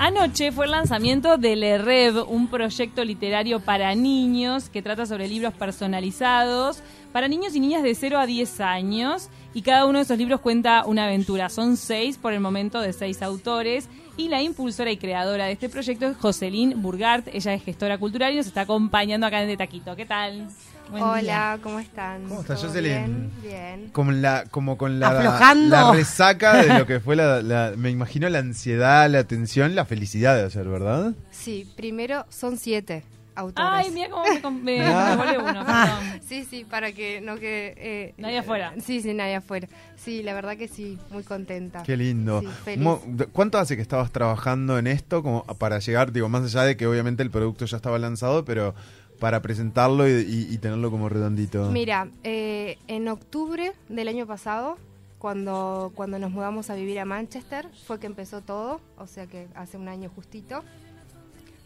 Anoche fue el lanzamiento del EREV, un proyecto literario para niños que trata sobre libros personalizados para niños y niñas de 0 a 10 años. Y cada uno de esos libros cuenta una aventura. Son seis por el momento de seis autores. Y la impulsora y creadora de este proyecto es Jocelyn Burgart. Ella es gestora cultural y nos está acompañando acá en De Taquito. ¿Qué tal? Hola, ¿cómo están? ¿Cómo estás, ¿Todo Jocelyn? Bien, bien. Como, la, como con la, Aflojando. la resaca de lo que fue la, la- Me imagino la ansiedad, la tensión, la felicidad de hacer, ¿verdad? Sí, primero son siete autores. Ay, mira cómo me, com- me, Ah. me volé uno, perdón. Sí, sí, para que no quede... eh, Nadie afuera. Sí, sí, nadie afuera. Sí, la verdad que sí, muy contenta. Qué lindo. Sí, feliz. Mo- de- ¿Cuánto hace que estabas trabajando en esto como para llegar, digo, más allá de que obviamente el producto ya estaba lanzado, pero para presentarlo y, tenerlo como redondito? Mira, eh, en octubre del año pasado, cuando, cuando nos mudamos a vivir a Manchester, fue que empezó todo, o sea que hace un año justito.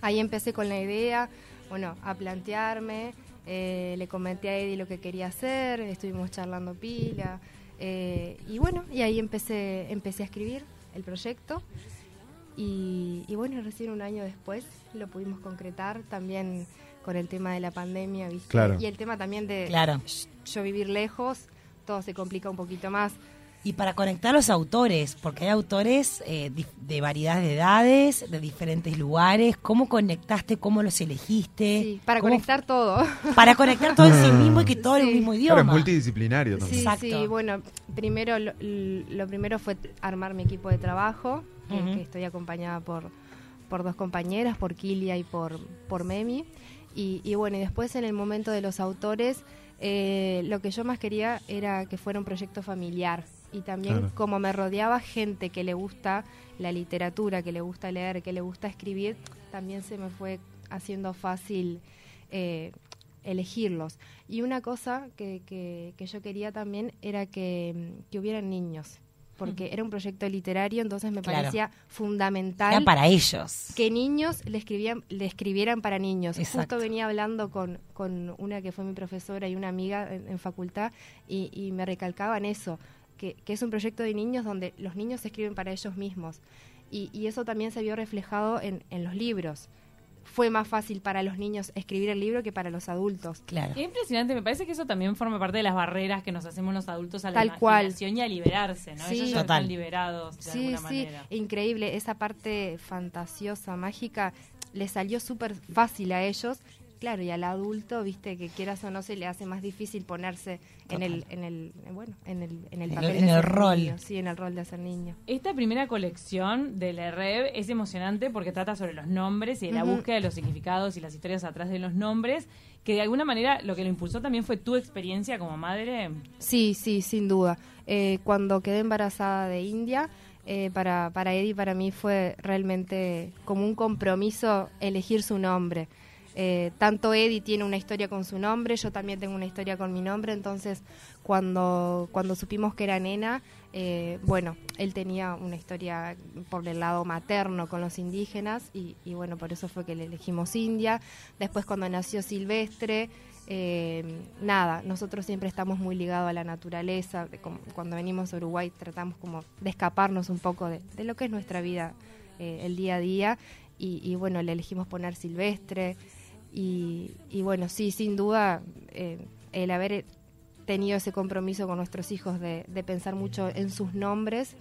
Ahí empecé con la idea, bueno, a plantearme, eh, le comenté a Eddie lo que quería hacer, estuvimos charlando pila, eh, y bueno, y ahí empecé, empecé a escribir el proyecto. Y, y bueno, recién un año después lo pudimos concretar también con el tema de la pandemia, ¿viste? Claro. Y el tema también de Claro. yo vivir lejos, todo se complica un poquito más. Y para conectar los autores, porque hay autores eh, dif- de variedad de edades, de diferentes lugares. ¿Cómo conectaste? ¿Cómo los elegiste? Sí, para ¿Cómo- conectar todo. Para conectar todo en sí mismo y que todo en el mismo Claro, idioma. es multidisciplinario también. Sí, Exacto. sí, bueno, primero lo, lo primero fue armar mi equipo de trabajo, que, Ujú. que estoy acompañada por, por dos compañeras, por Kilia y por, por Memi. Y, y bueno, y después en el momento de los autores, eh, lo que yo más quería era que fuera un proyecto familiar. Y también Claro. como me rodeaba gente que le gusta la literatura, que le gusta leer, que le gusta escribir, también se me fue haciendo fácil eh, elegirlos. Y una cosa que, que, que yo quería también era que, que hubieran niños, porque era un proyecto literario, entonces me Claro. parecía fundamental Era para ellos. que niños le, escribían, le escribieran para niños. Exacto. Justo venía hablando con, con una que fue mi profesora y una amiga en, en facultad y, y me recalcaban eso, que, que es un proyecto de niños donde los niños escriben para ellos mismos. Y, y eso también se vio reflejado en, en los libros. Fue más fácil para los niños escribir el libro que para los adultos. Claro. Qué impresionante, me parece que eso también forma parte de las barreras que nos hacemos los adultos a la Tal cual. y a liberarse, ¿no? Sí. Ellos ya Total. están liberados de Sí, alguna sí, manera. increíble. Esa parte fantasiosa, mágica, le salió súper fácil a ellos. Claro, y al adulto, viste, que quieras o no, se le hace más difícil ponerse en el, en el, bueno, en el, en el En papel el- de en el ser rol. niño. Sí, en el rol de ser niño. Esta primera colección de la Rev es emocionante porque trata sobre los nombres y de la búsqueda de los significados y las historias atrás de los nombres, que de alguna manera lo que lo impulsó también fue tu experiencia como madre. Sí, sí, sin duda. Eh, cuando quedé embarazada de India, eh, para, para Eddie, para mí fue realmente como un compromiso elegir su nombre. Eh, tanto Eddie tiene una historia con su nombre, yo también tengo una historia con mi nombre, entonces cuando, cuando supimos que era nena, eh, bueno, él tenía una historia por el lado materno con los indígenas y, y bueno, por eso fue que le elegimos India. Después cuando nació Silvestre, eh, nada, nosotros siempre estamos muy ligados a la naturaleza. cuando venimos a Uruguay tratamos como de escaparnos un poco de, de lo que es nuestra vida, eh, el día a día. Y, y bueno, le elegimos poner Silvestre. Y, y bueno, sí, sin duda, eh, el haber tenido ese compromiso con nuestros hijos de, de pensar mucho en sus nombres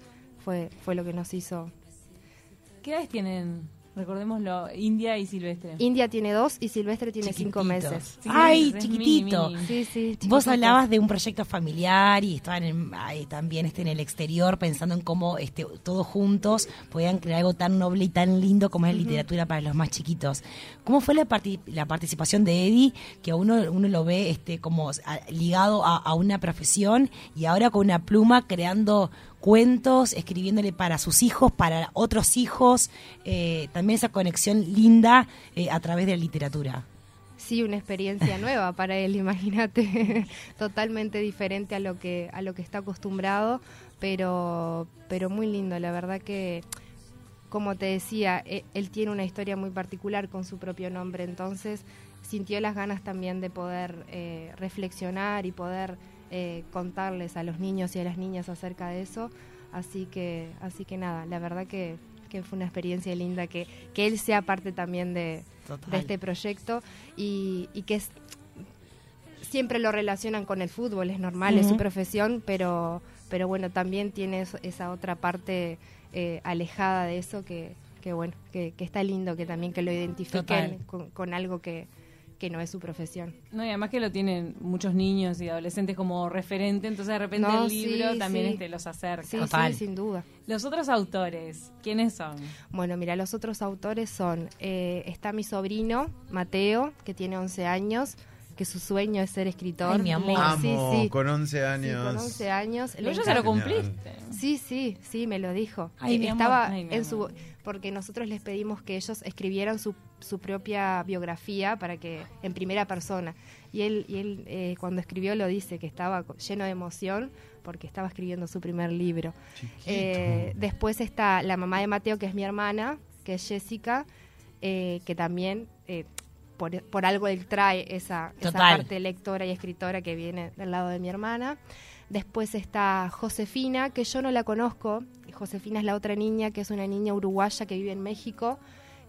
fue, fue lo que nos hizo. ¿Qué edades tienen? Recordémoslo, India y Silvestre. India tiene dos y Silvestre tiene cinco meses. Sí, Ay, chiquitito. mini, mini. Sí, sí, Vos hablabas de un proyecto familiar y estaban en- ahí también este, en el exterior pensando en cómo este, todos juntos podían crear algo tan noble y tan lindo como es la literatura para los más chiquitos. ¿Cómo fue la, parti- la participación de Eddie, que a uno, uno lo ve este, como a- ligado a, a una profesión y ahora con una pluma creando cuentos, escribiéndole para sus hijos, para otros hijos, eh, también esa conexión linda eh, a través de la literatura? Sí, una experiencia nueva para él, imagínate, totalmente diferente a lo que a lo que está acostumbrado, pero pero muy lindo, la verdad que como te decía, e- él tiene una historia muy particular con su propio nombre, entonces sintió las ganas también de poder eh, reflexionar y poder eh, contarles a los niños y a las niñas acerca de eso. Así que, así que nada, la verdad que, que fue una experiencia linda que, que él sea parte también de, este proyecto y, y que es- siempre lo relacionan con el fútbol, es normal, es su profesión, pero, pero bueno, también tiene esa otra parte eh, alejada de eso que, que bueno, que, que está lindo que también que lo identifiquen con, con algo que, que no es su profesión. No, y además que lo tienen muchos niños y adolescentes como referente, entonces de repente No, el libro sí, también sí. este, los acerca. Sí, Total. sí, sin duda. Los otros autores, ¿quiénes son? Bueno, mira, los otros autores son, eh, está mi sobrino, Mateo, que tiene 11 años, que su sueño es ser escritor. Ay, mi amor. Le- sí, Amo, sí, con 11 sí, años. con 11 años. Pero ya se lo cumpliste. Sí, sí, sí, me lo dijo. Ay, mi amor. Estaba Ay, mi en su... Porque nosotros les pedimos que ellos escribieran su, su propia biografía para que en primera persona. Y él, y él eh, cuando escribió lo dice, que estaba lleno de emoción porque estaba escribiendo su primer libro. Eh, después está la mamá de Mateo, que es mi hermana, que es Jessica, eh, que también eh, por, por algo él trae esa, parte lectora y escritora que viene del lado de mi hermana. Después está Josefina, que yo no la conozco. Josefina es la otra niña, que es una niña uruguaya que vive en México,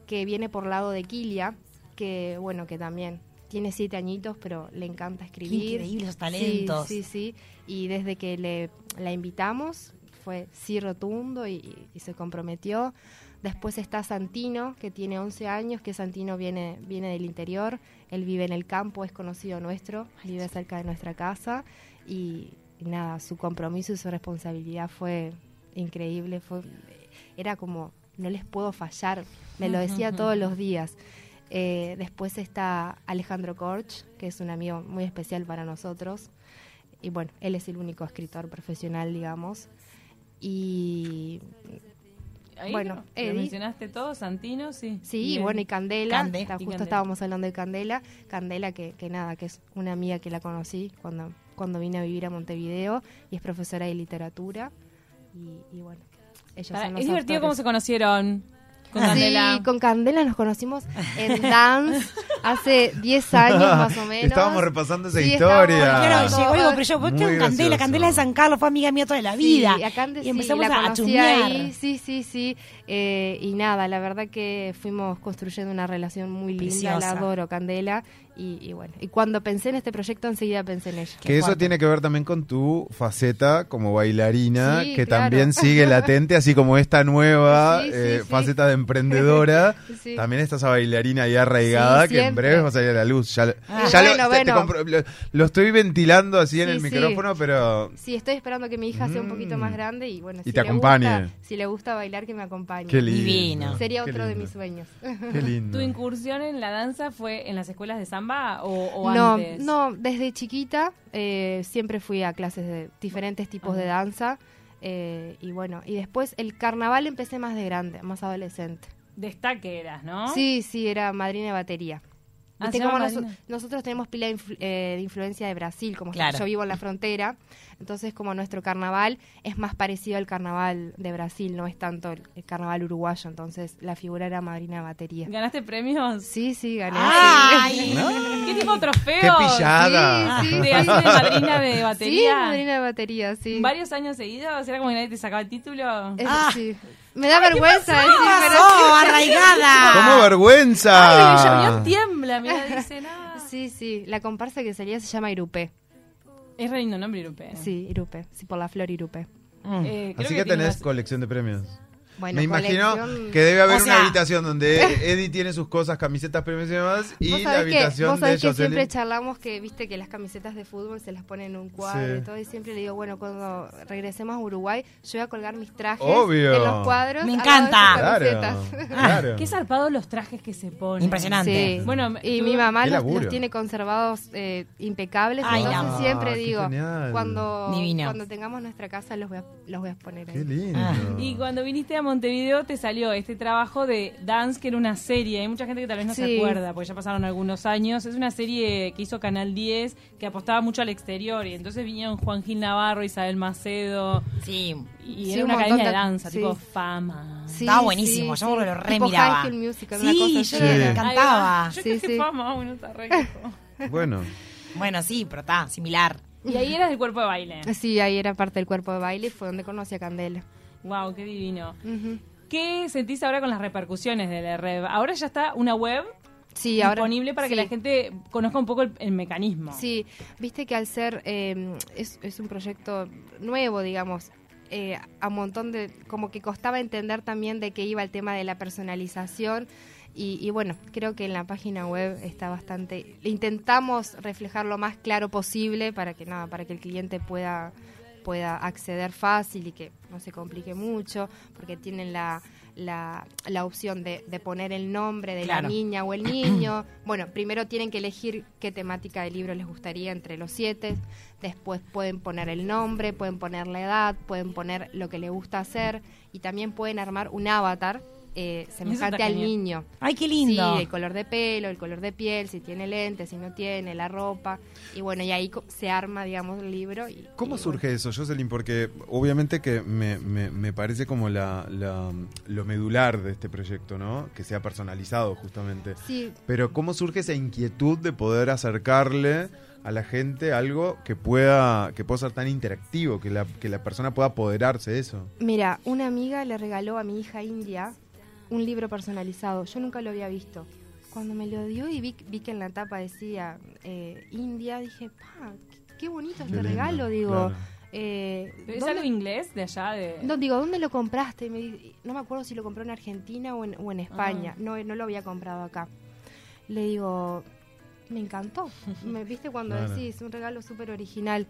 que viene por lado de Quilia, que bueno, que también tiene siete añitos, pero le encanta escribir. increíble esos talentos. Sí, sí, sí. Y desde que le, la invitamos, fue sí rotundo y, y se comprometió. Después está Santino, que tiene 11 años, que Santino viene, viene del interior. Él vive en el campo, es conocido nuestro, vive cerca de nuestra casa. Y, y nada, su compromiso y su responsabilidad fue increíble. Fue, era como, no les puedo fallar. Me lo decía todos los días. Eh, después está Alejandro Korch, que es un amigo muy especial para nosotros. Y bueno, él es el único escritor profesional, digamos. Y Ahí Bueno, lo- Eddie. mencionaste todo, Santino, sí. sí, bueno, y Candela. Cande. está- Y justo Candela. estábamos hablando de Candela. Candela, que, que nada, que es una amiga que la conocí cuando, cuando vine a vivir a Montevideo y es profesora de literatura. Y, y bueno, ellos son los es divertido cómo autores. se conocieron con. Candela. Sí, con Candela nos conocimos en Dance hace 10 años más o menos. Estábamos repasando esa Sí, historia. estábamos- Claro, llegó y digo, pero yo, ¿por qué Muy con Candela? gracioso. Candela de San Carlos fue amiga mía toda la vida. Sí, a Cande y sí, empezamos la a, a conocí chusmear. ahí, sí, sí, sí. Eh, y nada, la verdad que fuimos construyendo una relación muy linda, Preciosa. la adoro, Candela. Y, y bueno, y cuando pensé en este proyecto, enseguida pensé en ella. Que eso tiene que ver también con tu faceta como bailarina, Sí, que claro. también sigue latente, así como esta nueva Sí, sí, eh, sí. faceta de emprendedora. Sí. También está esa bailarina ahí arraigada Sí, que en breve va a salir a la luz. Ya, lo- Ah. ya lo- Bueno, te- te bueno. compro- lo, lo estoy ventilando así en el sí. micrófono, pero Sí, estoy esperando que mi hija sea un poquito Mm. más grande y bueno, Y si te le acompañe. gusta- si le gusta bailar, que me acompañe. qué lindo. Divino. Sería Qué otro de mis sueños. Qué lindo. ¿Tu incursión en la danza fue en las escuelas de samba o, o no, antes? no, desde chiquita eh, siempre fui a clases de diferentes tipos de danza. eh, y bueno, y después el carnaval empecé más de grande, más adolescente. Destaque eras, ¿no? Sí, sí, era madrina de batería. Ah, madrina. nosotros tenemos pila de, influ- eh, de influencia de Brasil, como Claro. yo vivo en la frontera, entonces como nuestro carnaval es más parecido al carnaval de Brasil, no es tanto el, el carnaval uruguayo, entonces la figura era madrina de batería. ¿Ganaste premios? Sí, sí, gané. ¡Ay! ¿Qué tipo de trofeo? ¡Qué pillada! Sí, sí, ¿De sí. así de madrina de Sí, batería? madrina de batería, sí. ¿Varios años seguidos? ¿Era como que nadie te sacaba el título? Eh, Ah. sí. Me da vergüenza ¿Qué decir, pero pasó, arraigada? ¡Cómo vergüenza! Ay, tiembla, mira, dice nada. sí, sí, la comparsa que salía se llama Irupé. Es re lindo nombre, Irupe. Sí, Irupé, sí, por la flor Irupé. Mm. Eh, creo Así que, tiene tenés más- colección de premios. Bueno, Me imagino colección- que debe haber O una habitación donde Eddie tiene sus cosas, camisetas, premios y demás, y Vos la sabés que, habitación vos de sabés que siempre charlamos que, viste, que las camisetas de fútbol se las ponen en un cuadro Sí. y todo, y siempre le digo, bueno, cuando regresemos a Uruguay, yo voy a colgar mis trajes Obvio. en los cuadros. Me encanta. sus Claro. Qué zarpado los trajes que se ponen. Impresionante. Sí. Bueno, y tú- mi mamá los, tiene conservados eh, impecables, Ay, entonces no. siempre Ah, digo, genial. cuando, Divino. cuando tengamos nuestra casa los voy a, los voy a poner ahí. Qué lindo. Ah. Y cuando viniste a Montevideo te salió este trabajo de Dance, que era una serie. Hay mucha gente que tal vez no se acuerda, porque ya pasaron algunos años. Es una serie que hizo Canal 10, que apostaba mucho al exterior. Y entonces vinieron Juan Gil Navarro, Isabel Macedo. Sí. Y Sí, era un una academia montón de danza, sí. tipo fama. Sí, Estaba buenísimo, yo me lo re Tipo miraba. High School Musical, Sí, una cosa yo me encantaba. Yo que fama, bueno, está re. Bueno, Bueno, sí, pero está, similar. Y ahí eras del cuerpo de baile. Sí, ahí era parte del cuerpo de baile y fue donde conocí a Candela. Wow, qué divino. ¿Qué sentís ahora con las repercusiones de la red? Ahora ya está una web Sí, ahora disponible para que sí. la gente conozca un poco el, el mecanismo. Sí, viste que al ser eh, es, es un proyecto nuevo, digamos, eh, a un montón de como que costaba entender también de qué iba el tema de la personalización y, y bueno, creo que en la página web está bastante. Intentamos reflejar lo más claro posible para que nada, para que el cliente pueda pueda acceder fácil y que no se complique mucho, porque tienen la, la, la opción de, de poner el nombre de Claro. la niña o el niño. Bueno, primero tienen que elegir qué temática de libro les gustaría entre los siete. Después pueden poner el nombre, pueden poner la edad, pueden poner lo que le gusta hacer y también pueden armar un avatar eh, semejante al niño. Ay, qué lindo. Sí, el color de pelo, el color de piel, si tiene lentes, si no tiene, la ropa. Y bueno, y ahí se arma, digamos, el libro. Y, ¿Cómo y surge eso, Jocelyn? Porque obviamente que me, me- me parece como la, la- lo medular de este proyecto, ¿no? Que sea personalizado justamente. Sí, Pero ¿cómo surge esa inquietud de poder acercarle a la gente algo que pueda que pueda ser tan interactivo, que la, que la persona pueda apoderarse de eso? Mira, una amiga le regaló a mi hija India un libro personalizado. Yo nunca lo había visto. Cuando me lo dio y vi, vi que en la tapa decía eh, India, dije, pa, qué, qué bonito este Qué lindo, regalo, digo. claro. eh, ¿Es ¿dónde- algo inglés de allá? De... No, digo, ¿dónde lo compraste? Y me di- no me acuerdo si lo compró en Argentina o en, o en España. Ah. No, no lo había comprado acá. Le digo, me encantó. ¿Me viste cuando Claro. decís un regalo súper original?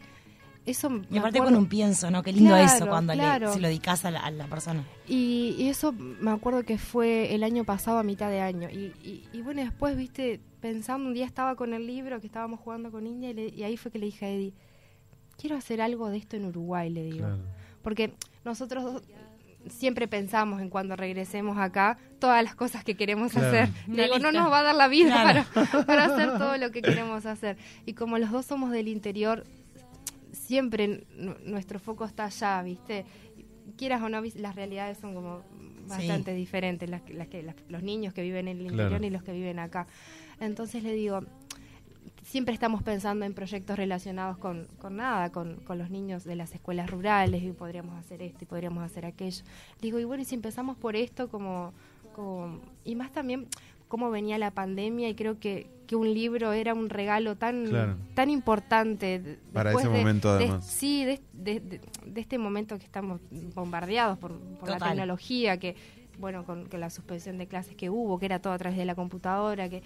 Eso Y me aparte acuerdo- con un pienso, ¿no? Qué lindo Claro, eso cuando le- se lo dedicas a la, a la persona. Y, y eso me acuerdo que fue el año pasado a mitad de año. Y, y- y bueno, después, viste, pensando, un día estaba con el libro que estábamos jugando con India y, le- y ahí fue que le dije a Eddie, quiero hacer algo de esto en Uruguay, le digo. Claro. Porque nosotros dos siempre pensamos en cuando regresemos acá todas las cosas que queremos Claro. hacer. Digo, no nos va a dar la vida Claro. para, para hacer todo lo que queremos hacer. Y como los dos somos del interior, siempre nu- nuestro foco está allá, ¿viste? Quieras o no, las realidades son como bastante diferentes, las, que- las que las- los niños que viven en el interior y los que viven acá. Entonces le digo, siempre estamos pensando en proyectos relacionados con, con nada, con, con los niños de las escuelas rurales y podríamos hacer esto y podríamos hacer aquello. Digo, y bueno, y si empezamos por esto, como, como y más también cómo venía la pandemia y creo que, que un libro era un regalo tan, Claro. tan importante. Para ese de- momento, de- además. sí, de, de- de- de este momento que estamos bombardeados por, por la tecnología, que bueno, con, con la suspensión de clases que hubo, que era todo a través de la computadora, que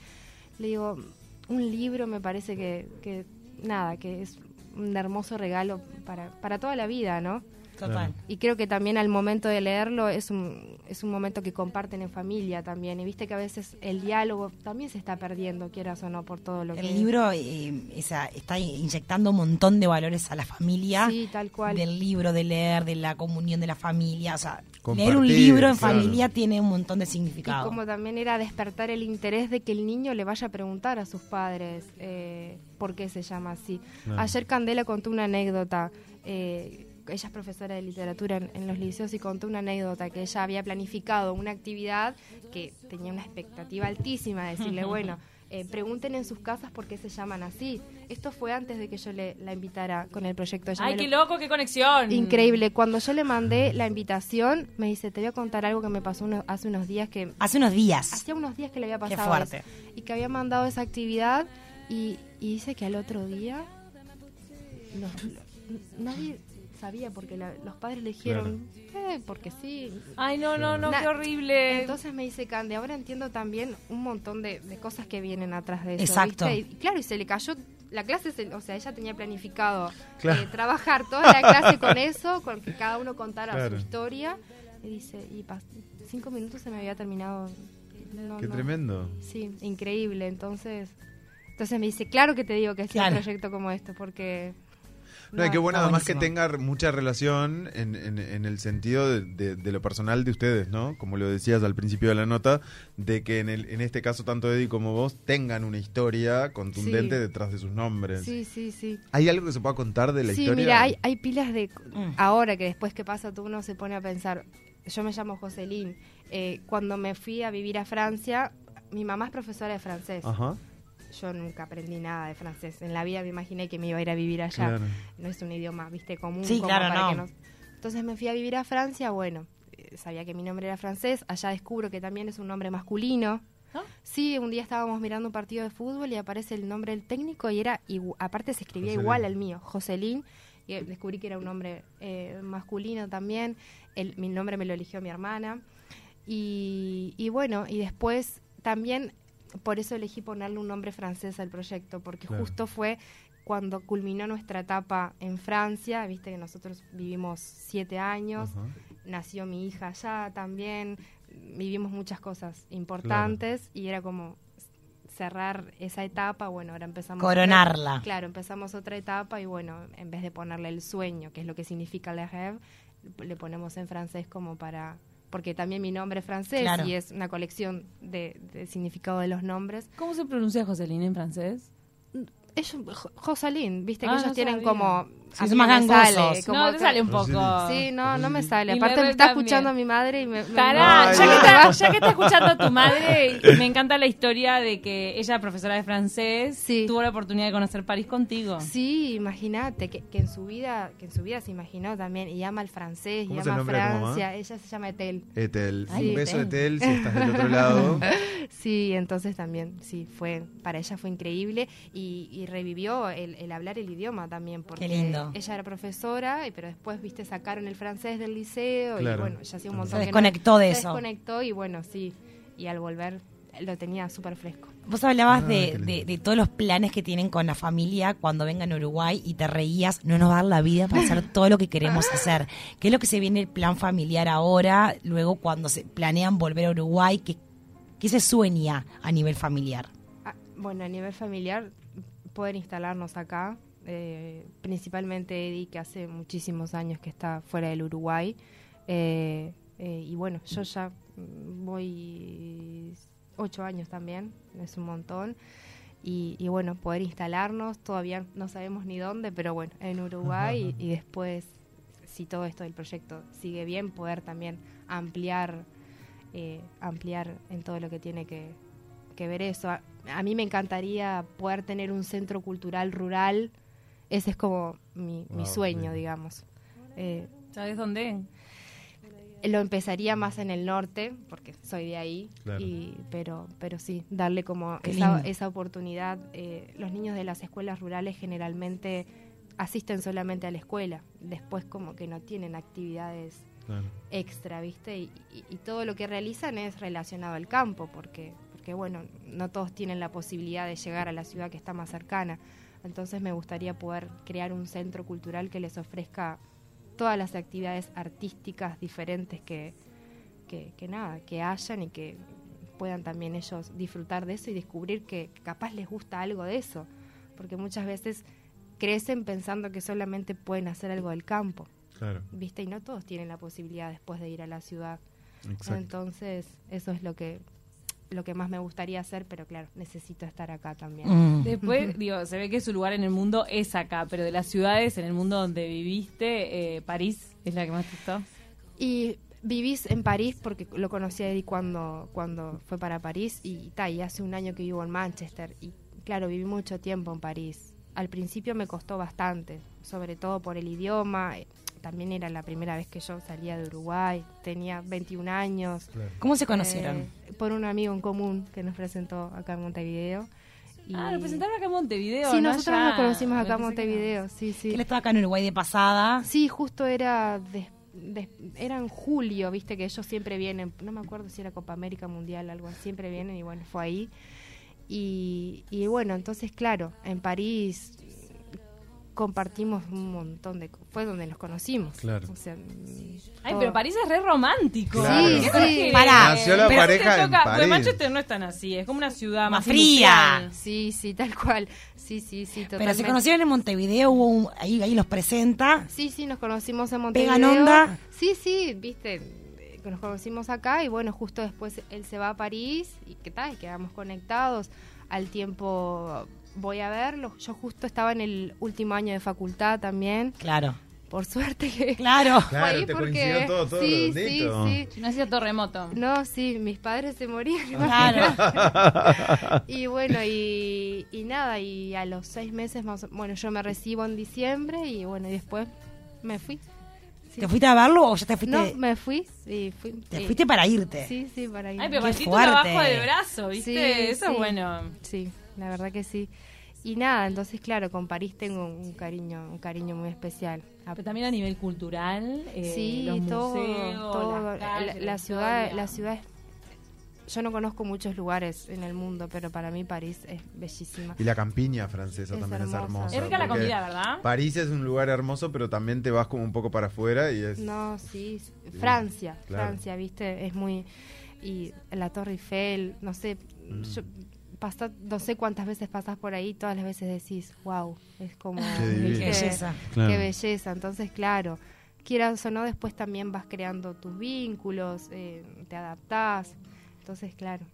le digo, un libro me parece que, que nada, que es un hermoso regalo para, para toda la vida, ¿no? Total. Y creo que también al momento de leerlo es un, es un momento que comparten en familia también. Y viste que a veces el diálogo también se está perdiendo, quieras o no, por todo lo que... El libro eh, esa- está inyectando un montón de valores a la familia. Sí, tal cual. Del libro, de leer, de la comunión de la familia. O sea, leer un libro en claro. familia tiene un montón de Y significado. como también era despertar el interés de que el niño le vaya a preguntar a sus padres eh, por qué se llama así. Ayer Candela contó una anécdota. eh, ella es profesora de literatura en, en los liceos y contó una anécdota que ella había planificado una actividad que tenía una expectativa altísima de decirle, bueno, eh, pregunten en sus casas por qué se llaman así. Esto fue antes de que yo le, la invitara con el proyecto. Ella ¡Ay, qué lo- loco, qué conexión! Increíble. Cuando yo le mandé la invitación, me dice, te voy a contar algo que me pasó uno- hace unos días que Hace unos días. hacía unos días que le había Qué pasado fuerte. eso, y que había mandado esa actividad y, y dice que al otro día nadie sabía porque la- los padres le dijeron eh, porque sí Ay, no, no, no, Na- qué horrible. entonces me dice Cande ahora entiendo también un montón de, de cosas que vienen atrás de eso Exacto. ¿viste? Y, claro y se le cayó la clase se- o sea ella tenía planificado Claro. eh, trabajar toda la clase con eso con que cada uno contara Claro. su historia y dice y pas- cinco minutos se me había terminado no, Qué no. tremendo. Sí, increíble. Entonces, entonces me dice, claro que te digo que sí Claro. un proyecto como este, porque... No, y qué bueno además que tenga mucha relación en, en- en el sentido de, de- de lo personal de ustedes, ¿no? Como lo decías al principio de la nota, de que en, el, en este caso tanto Eddie como vos tengan una historia contundente Sí. detrás de sus nombres. Sí, sí, sí. ¿Hay algo que se pueda contar de la sí, historia? mira, hay, hay pilas de... Mm. Ahora que después que pasa tú uno se pone a pensar, yo me llamo Jocelyn, eh, cuando me fui a vivir a Francia, mi mamá es profesora de francés. Ajá. Yo nunca aprendí nada de francés. En la vida me imaginé que me iba a ir a vivir allá. Claro. No es un idioma, viste, común. Sí, como claro, para no. que nos- Entonces me fui a vivir a Francia, bueno, eh, sabía que mi nombre era francés, allá descubro que también es un nombre masculino. ¿Ah? Sí, un día estábamos mirando un partido de fútbol y aparece el nombre del técnico y era, igu- aparte se escribía igual al mío, Joselín, y eh, descubrí que era un nombre eh, masculino también, el, mi nombre me lo eligió mi hermana, y, y bueno, y después también por eso elegí ponerle un nombre francés al proyecto, porque Claro. justo fue cuando culminó nuestra etapa en Francia, viste que nosotros vivimos siete años, Ajá. nació mi hija allá también, vivimos muchas cosas importantes y era como cerrar esa etapa, bueno, ahora empezamos... Coronarla. Otra, claro, empezamos otra etapa y bueno, en vez de ponerle el sueño, que es lo que significa le rêve, le ponemos en francés como para... Porque también mi nombre es francés Claro. y es una colección de, de significado de los nombres. ¿Cómo se pronuncia Joselín en francés? Ellos, Jo- Josalín, viste que Ah, ellos no tienen sabía. como... Sí, a mí más me sale, como no, te sale un poco. Sí, no, no me sale. Y Aparte me está también. escuchando mi madre y me... me- ya, que está, ya que está escuchando a tu madre, me encanta la historia de que ella, profesora de francés, Sí. tuvo la oportunidad de conocer París contigo. Sí, imagínate que, que en su vida, que en su vida se imaginó también y ama el francés y ¿Cómo es ama? Francia. Ella se llama Etel. Etel, Ay, un beso Etel. Etel si estás del otro lado. Sí, entonces también, sí, fue para ella fue increíble y, y revivió el, el hablar el idioma también porque lindo. ella era profesora, y- pero después viste sacaron el francés del liceo Claro. y bueno, ya hacía un montón Se que desconectó de se eso. desconectó y bueno, sí, y al volver lo tenía súper fresco. Vos hablabas Ah, qué de- de todos los planes que tienen con la familia cuando vengan a Uruguay y te reías, no nos va a dar la vida para hacer todo lo que queremos hacer. ¿Qué es lo que se viene el plan familiar ahora, luego cuando se planean volver a Uruguay? ¿Qué, qué se sueña a nivel familiar? Ah, bueno, a nivel familiar, poder instalarnos acá, eh, principalmente Eddie, que hace muchísimos años que está fuera del Uruguay. eh, eh, y bueno, yo ya voy ocho años también, es un montón. Y, y bueno, poder instalarnos, todavía no sabemos ni dónde, pero bueno, en Uruguay y, y después, si todo esto del proyecto sigue bien, poder también ampliar, eh, ampliar en todo lo que tiene que, que ver eso. A, mí me encantaría poder tener un centro cultural rural. Ese es como mi, sueño, sí. digamos. Eh, ¿Sabes dónde? lo empezaría más en el norte, porque soy de ahí, Claro. y, pero, pero sí, darle como esa, esa oportunidad. Eh, los niños de las escuelas rurales generalmente asisten solamente a la escuela, después como que no tienen actividades Claro. extra, ¿viste? Y, y- y todo lo que realizan es relacionado al campo, porque, porque, bueno, no todos tienen la posibilidad de llegar a la ciudad que está más cercana. Entonces me gustaría poder crear un centro cultural que les ofrezca todas las actividades artísticas diferentes que, que, que nada, que hayan y que puedan también ellos disfrutar de eso y descubrir que capaz les gusta algo de eso, porque muchas veces crecen pensando que solamente pueden hacer algo del campo. Claro. ¿viste? Y no todos tienen la posibilidad después de ir a la ciudad. Exacto. Entonces, eso es lo que lo que más me gustaría hacer, pero claro, necesito estar acá también. Mm. Después, digo, se ve que su lugar en el mundo es acá, pero de las ciudades en el mundo donde viviste, eh, París es la que más te gustó. Y vivís en París porque lo conocí a Eddie cuando, cuando fue para París y, ta, y hace un año que vivo en Manchester. Y claro, viví mucho tiempo en París. Al principio me costó bastante, sobre todo por el idioma. También era la primera vez que yo salía de Uruguay, tenía 21 años. Claro. ¿Cómo se conocieron? Eh, por un amigo en común que nos presentó acá en Montevideo. Y- Ah, lo presentaron acá en Montevideo. Sí, no nosotros allá. nos conocimos acá en no. Montevideo, sí, sí. Que él estaba acá en Uruguay de pasada. Sí, justo era des- des- era en julio, viste que ellos siempre vienen, no me acuerdo si era Copa América Mundial, algo, así, siempre vienen y bueno, fue ahí. Y, y bueno, entonces claro, en París compartimos un montón de... fue donde nos conocimos. Claro. O sea, Ay, pero París es re romántico. Claro. Sí, ¿Qué sí. Pará. Nació la Pero pareja te en toca- porque París. Manchester no es tan así, es como una ciudad Más más, fría. industrial. Sí, sí, tal cual. Sí, sí, sí, Pero se conocieron en Montevideo, hubo un- ahí, ahí los presenta. Sí, sí, nos conocimos en Montevideo. ¿Pegan onda? Sí, sí, viste, que nos conocimos acá y bueno, justo después él se va a París y qué tal, y quedamos conectados. Al tiempo voy a verlo. Yo justo estaba en el último año de facultad también Claro. por suerte que... Claro. Claro, te porque- coincidió todo, todo sí, redondito. sí, sí. Si no hacía terremoto. No, sí, mis padres se morían. Claro. Y bueno, y, y nada, y a los seis meses más bueno, yo me recibo en diciembre y bueno, y después me fui. Sí. ¿Te fuiste a verlo o ya te fuiste? No, me fui, sí, fui. Te sí. fuiste para irte. Sí, sí, para ir. Ay, pero fuerte. abajo del brazo, ¿viste? Sí, Eso sí. es bueno. Sí, la verdad que sí. Y nada, entonces claro, con París tengo un cariño, un cariño muy especial. Pero también a nivel cultural, eh, sí, los todo, museos, todo. las calles, la, la ciudad, la ciudad es- yo no conozco muchos lugares en el mundo, pero para mí París es bellísima. Y la campiña francesa Es también es hermosa. Es rica la comida, ¿verdad? París es un lugar hermoso, pero también te vas como un poco para afuera y es... No, sí, Francia, claro. Francia, viste, es muy y la Torre Eiffel, no sé, Mm. yo pasa- no sé cuántas veces pasás por ahí, todas las veces decís, wow, es como. Qué belleza. Claro. qué belleza. Entonces, claro, quieras o no, después también vas creando tus vínculos, eh, te adaptás. Entonces, claro.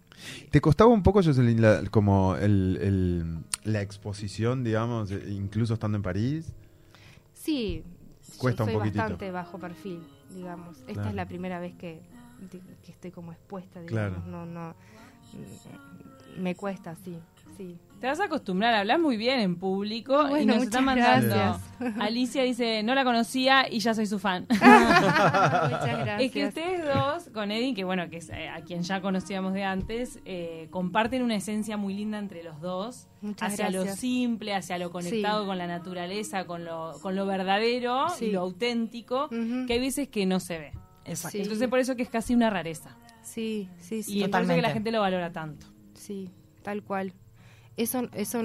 ¿Te costaba un poco, Jocelyn, la- como el, el- la exposición, digamos, eh, incluso estando en París? Sí, Cuesta yo un soy poquitito. bastante bajo perfil, digamos. Esta Claro. es la primera vez que, que estoy como expuesta, Claro. digamos. No, no, mm, me cuesta, sí, sí. Te vas a acostumbrar a hablar muy bien en público y nos está muchas mandando. gracias. Alicia dice, no la conocía y ya soy su fan. Muchas gracias. Es que ustedes dos, con Eddie, que bueno, que es eh, a quien ya conocíamos de antes, eh, comparten una esencia muy linda entre los dos, Muchas hacia lo simple, hacia lo conectado Sí. con la naturaleza, con lo, con lo verdadero y Sí. lo auténtico, que hay veces que no se ve. Exacto. Sí. Entonces por eso que es casi una rareza. Sí, sí, Y sí. es por eso que la Totalmente. gente lo valora tanto. Sí, tal cual. Eso, eso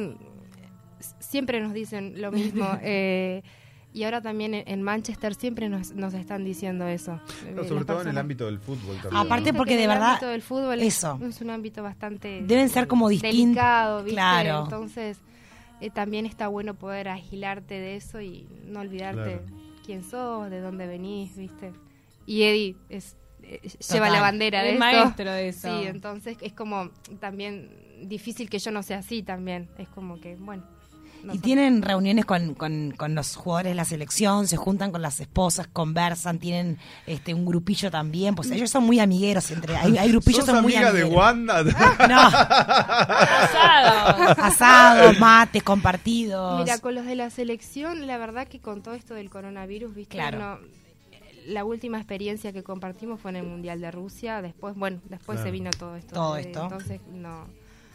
siempre nos dicen lo mismo. eh, y ahora también en, en Manchester siempre nos, nos están diciendo eso. eh, No, sobre todo en el ámbito del fútbol también. Aparte Viste porque que de el verdad, ámbito del fútbol es- eso. es, un ámbito bastante Deben ser como distintos. delicado, ¿viste? Claro. Entonces eh, también está bueno poder agilarte de eso y no olvidarte Claro. quién sos, de dónde venís, ¿viste? Y Eddie es lleva Total. la bandera de Es esto. maestro de eso. Sí, entonces es como también difícil que yo no sea así también. Es como que, bueno. Y tienen reuniones con, con, con los jugadores de la selección, se juntan con las esposas, conversan, tienen este un grupillo también, pues ellos son muy amigueros entre hay, hay grupillos ¿Sos son muy amiga de amigueros. Wanda? No, Asados. asados, mates, compartidos. Mira, con los de la selección, la verdad que con todo esto del coronavirus, viste, Claro. no- la última experiencia que compartimos fue en el Mundial de Rusia, después, bueno, después Claro. se vino todo esto. Todo eh, esto. Entonces, no,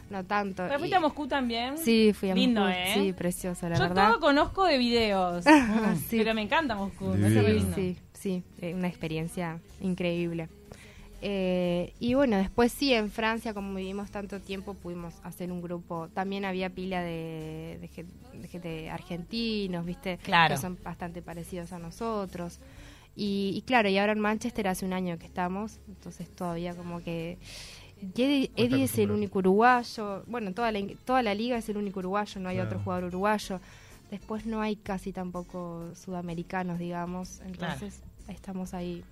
no tanto. ¿Pero Y- a Moscú también? Sí, fui a Lindo, Moscú, ¿eh? Sí, precioso, la Yo verdad. todo conozco de videos. Sí. Pero me encanta Moscú. Sí, sí, sí, eh, una experiencia increíble. Eh, y bueno, después sí, en Francia, como vivimos tanto tiempo, pudimos hacer un grupo. También había pila de, de, de gente argentinos, ¿viste? Claro. Que son bastante parecidos a nosotros. Y, y claro, y ahora en Manchester hace un año que estamos, entonces todavía como que... y Eddie, Eddie es el único uruguayo, bueno, toda la, toda la liga es el único uruguayo, no hay Claro. otro jugador uruguayo. Después no hay casi tampoco sudamericanos, digamos, entonces estamos ahí.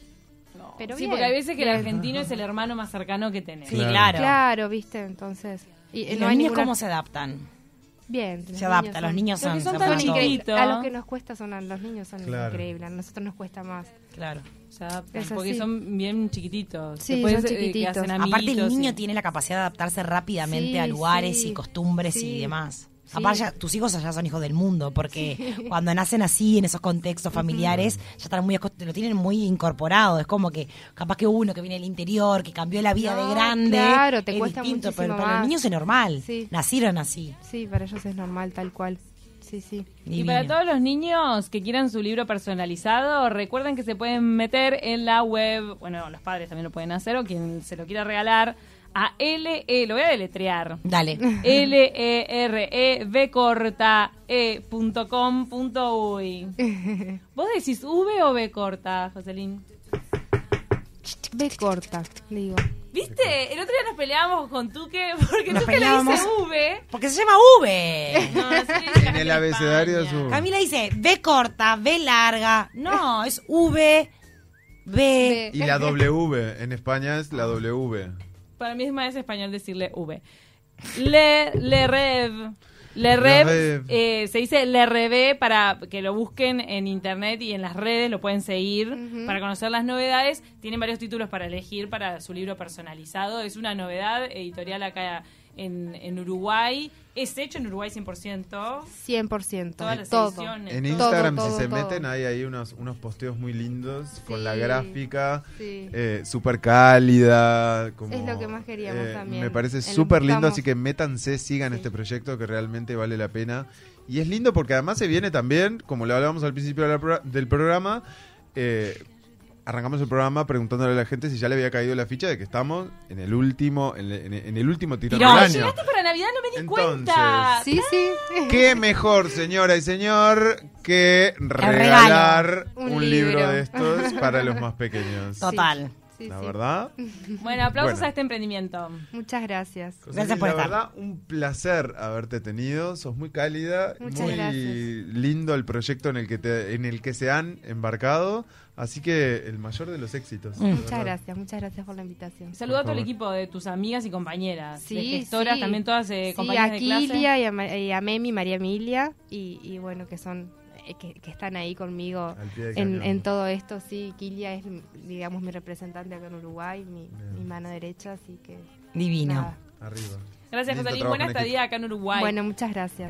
No. Pero sí, bien, porque hay veces que el argentino es el hermano más cercano que tenés. Sí, Claro. claro. Claro, viste, entonces... Y, ¿Y no los hay niños ninguna- cómo se adaptan? Bien. Se adaptan, los son- niños son, que son tan chiquitos. A los que nos cuesta son a los niños son Claro. increíbles, a nosotros nos cuesta más. Claro. Se adaptan, porque así. son bien chiquititos. Sí, Después, son eh, que chiquititos. hacen Aparte el niño y- tiene la capacidad de adaptarse rápidamente Sí, a lugares sí, y costumbres y demás. Sí. Aparte ya- tus hijos ya son hijos del mundo, porque cuando nacen así, en esos contextos familiares, ya están muy lo tienen muy incorporado. Es como que capaz que uno que viene del interior, que cambió la vida No, de grande, claro, te es cuesta distinto, pero para los niños es normal. Sí. Nacieron así. Sí, para ellos es normal, tal cual. Sí, sí. Y para todos los niños que quieran su libro personalizado, recuerden que se pueden meter en la web, bueno, los padres también lo pueden hacer o quien se lo quiera regalar, a LE, lo voy a deletrear. Dale. l e r e v corta e punto com punto uy. ¿Vos decís V o B corta, Jocelyn? B corta, digo. ¿Viste? El otro día nos peleábamos con Tuque porque Nos Tuque le dice V. Porque se llama V. No, le En el de abecedario es un- Camila dice B corta, B larga. No, es V, B. Y la W, en España es la W. Para mí es más español decirle V. Le, le rev. Le Rev, Le Rev. eh, se dice Le Revé para que lo busquen en internet y en las redes, lo pueden seguir para conocer las novedades. Tienen varios títulos para elegir para su libro personalizado. Es una novedad editorial acá en, en Uruguay. Es hecho en Uruguay 100%. 100%. Todas las todo. ediciones. En todo. Instagram, todo, si se todo. meten, hay ahí unos, unos posteos muy lindos con la gráfica, sí. eh, súper cálida. Como, Es lo que más queríamos eh, también. Me parece súper lindo, así que métanse, sigan Sí. este proyecto que realmente vale la pena. Y es lindo porque además se viene también, como lo hablábamos al principio de la pro- del programa, eh, arrancamos el programa preguntándole a la gente si ya le había caído la ficha de que estamos en el último, en, el- en el último tirón del año. llegaste para Navidad, no me di Entonces, cuenta. Sí, sí. ¿Qué mejor, señora y señor, que regalar un, Un libro. libro. de estos para los más pequeños? Total. Sí, La sí. verdad. Bueno, aplausos Bueno. a este emprendimiento. Muchas gracias. Gracias por la estar. verdad, un placer haberte tenido. Sos muy cálida, Muchas muy gracias. lindo el proyecto en el que te, en el que se han embarcado. Así que el mayor de los éxitos. Mm. Muchas verdad. gracias, muchas gracias por la invitación. Saludo a todo el equipo de tus amigas y compañeras. Sí, gestoras, sí. también todas eh, Sí, compañeras a de clase. Kilia y a, y a Memi, María Emilia, y, y bueno, que son eh, que, que están ahí conmigo Al pie del en, todo esto. Sí, Kilia es, digamos, mi representante acá en Uruguay, mi, mi mano derecha, así que Divino. nada. Arriba. Gracias, trabajo Buena estadía acá en Uruguay. Bueno, muchas gracias.